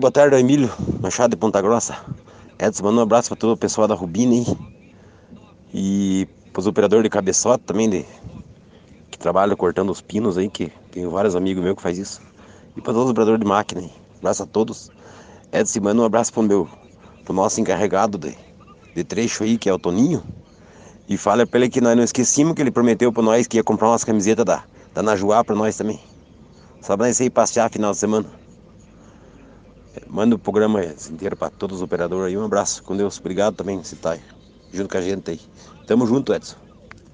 Boa tarde, Emílio Machado de Ponta Grossa. Edson, manda um abraço para todo o pessoal da Rubina aí. E pros operadores de cabeçote também, de, que trabalham cortando os pinos aí, que tenho vários amigos meus que faz isso. E para todos os operadores de máquina aí. Abraço a todos. Edson, manda um abraço pro meu, pro nosso encarregado de, de trecho aí, que é o Toninho. E fala pra ele que nós não esquecemos que ele prometeu pra nós que ia comprar umas camisetas da, da Najuá pra nós também. Só pra nós ir passear final de semana. Manda o programa inteiro para todos os operadores aí. Um abraço com Deus. Obrigado também, tá junto com a gente aí. Tamo junto, Edson.